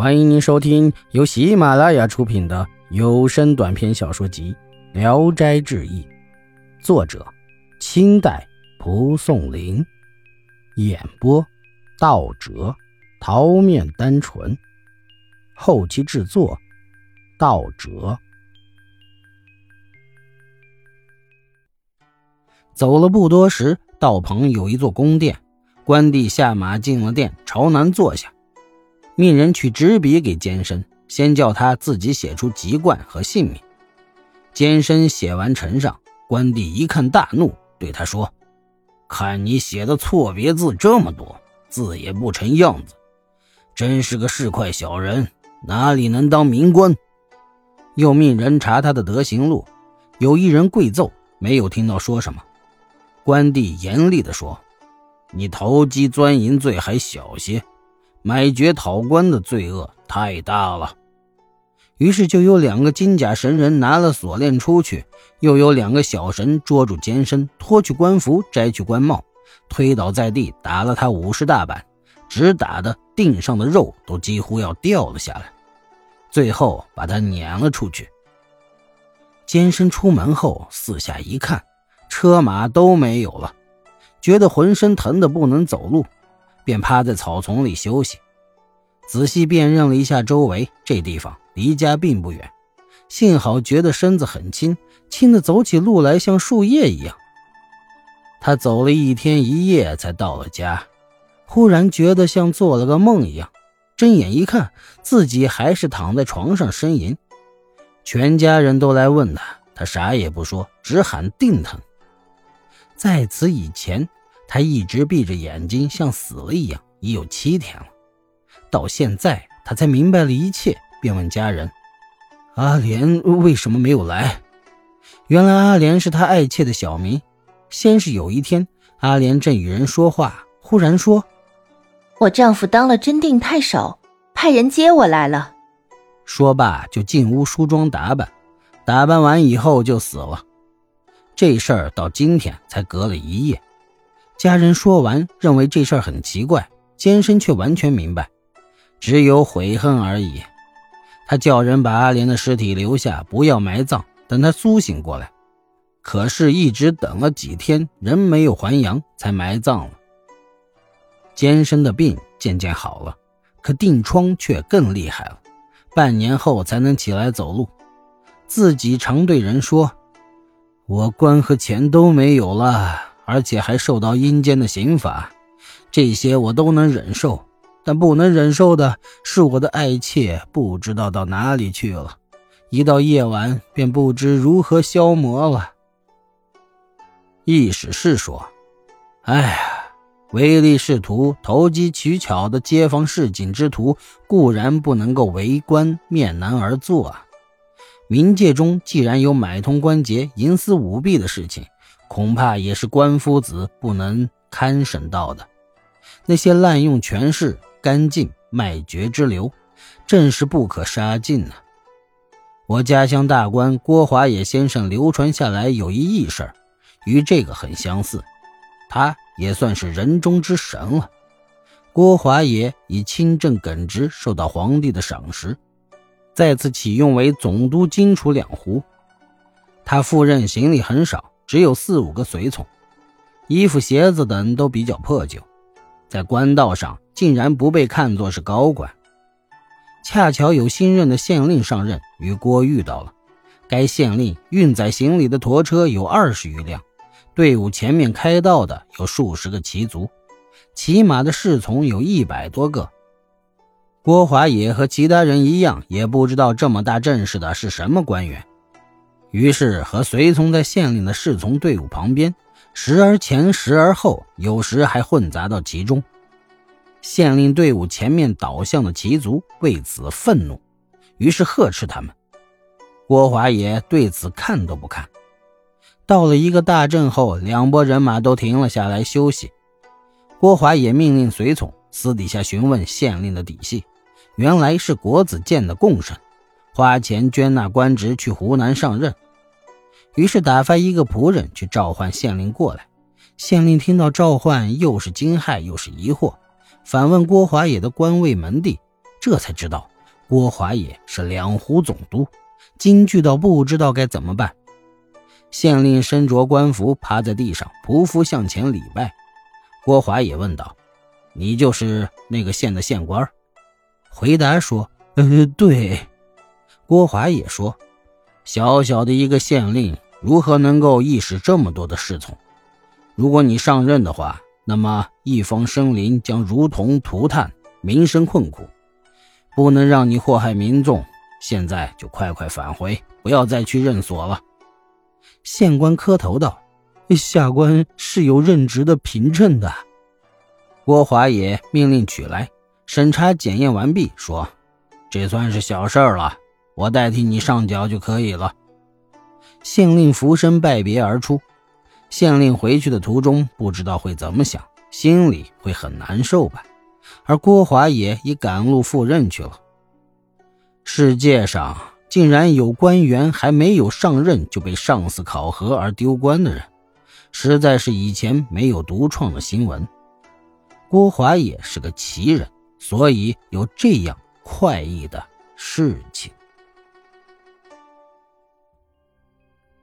欢迎您收听由喜马拉雅出品的有声短篇小说集《聊斋志异》，作者：清代蒲松龄，演播：道哲、桃面单纯，后期制作：道哲。走了不多时，道旁有一座宫殿，关帝下马进了殿，朝南坐下。命人取纸笔给监生，先叫他自己写出籍贯和姓名。监生写完呈上，关帝一看大怒，对他说：“看你写的错别字这么多，字也不成样子，真是个市侩小人，哪里能当明官？”又命人查他的德行录，有一人跪奏，没有听到说什么。关帝严厉地说：“你投机钻营罪还小些。”买爵讨官的罪恶太大了，于是就有两个金甲神人拿了锁链出去，又有两个小神捉住监生，脱去官服，摘去官帽，推倒在地，打了他五十大板，直打的腚上的肉都几乎要掉了下来，最后把他撵了出去。监生出门后四下一看，车马都没有了，觉得浑身疼得不能走路。便趴在草丛里休息，仔细辨认了一下周围，这地方离家并不远，幸好觉得身子很轻，轻的走起路来像树叶一样。他走了一天一夜才到了家，忽然觉得像做了个梦一样，睁眼一看，自己还是躺在床上呻吟。全家人都来问他，他啥也不说，只喊定疼。在此以前。他一直闭着眼睛，像死了一样，已有七天了。到现在，他才明白了一切，便问家人：“阿莲为什么没有来？”原来阿莲是他爱妾的小名。先是有一天，阿莲正与人说话，忽然说：“我丈夫当了真定太守，派人接我来了。”说罢就进屋梳妆打扮，打扮完以后就死了。这事儿到今天才隔了一夜。家人说完，认为这事儿很奇怪，监生却完全明白，只有悔恨而已。他叫人把阿莲的尸体留下，不要埋葬，等他苏醒过来。可是，一直等了几天，人没有还阳，才埋葬了。监生的病渐渐好了，可定疮却更厉害了，半年后才能起来走路。自己常对人说：“我官和钱都没有了。”而且还受到阴间的刑罚，这些我都能忍受，但不能忍受的是我的爱妾不知道到哪里去了，一到夜晚便不知如何消磨了。意思是说，哎呀，唯利是图、投机取巧的街坊市井之徒固然不能够为官面难而坐啊，冥界中既然有买通关节、营私舞弊的事情。恐怕也是官夫子不能堪审到的。那些滥用权势、干尽卖爵之流，正是不可杀尽呐。我家乡大官郭华野先生流传下来有一异事与这个很相似。他也算是人中之神了。郭华野以清正耿直，受到皇帝的赏识，再次启用为总督荆楚两湖。他赴任行李很少。只有四五个随从，衣服、鞋子等都比较破旧，在官道上竟然不被看作是高官。恰巧有新任的县令上任，与郭遇到了。该县令运载行李的驮车有二十余辆，队伍前面开道的有数十个骑卒，骑马的侍从有一百多个。郭华也和其他人一样，也不知道这么大阵势的是什么官员。于是和随从在县令的侍从队伍旁边，时而前，时而后，有时还混杂到其中。县令队伍前面倒向的骑卒为此愤怒，于是呵斥他们。郭华也对此看都不看。到了一个大阵后，两拨人马都停了下来休息。郭华也命令随从私底下询问县令的底细，原来是国子监的贡生。花钱捐纳官职去湖南上任，于是打发一个仆人去召唤县令过来。县令听到召唤，又是惊骇又是疑惑，反问郭华野的官位门第，这才知道郭华也是两湖总督，惊惧到不知道该怎么办。县令身着官服，趴在地上匍匐向前礼拜。郭华也问道：“你就是那个县的县官？”回答说：“呃，对。”郭淮也说：“小小的一个县令，如何能够意识这么多的侍从？如果你上任的话，那么一方生灵将如同涂炭，民生困苦，不能让你祸害民众。现在就快快返回，不要再去任所了。”县官磕头道：“下官是有任职的凭证的。”郭华也命令取来，审查检验完毕，说：“这算是小事儿了，我代替你上缴就可以了。”县令俯身拜别而出。县令回去的途中，不知道会怎么想，心里会很难受吧。而郭华也已赶路赴任去了。世界上。竟然有官员还没有上任就被上司考核而丢官的人，实在是以前没有独创的新闻。郭华也是个奇人，所以有这样快意的事情。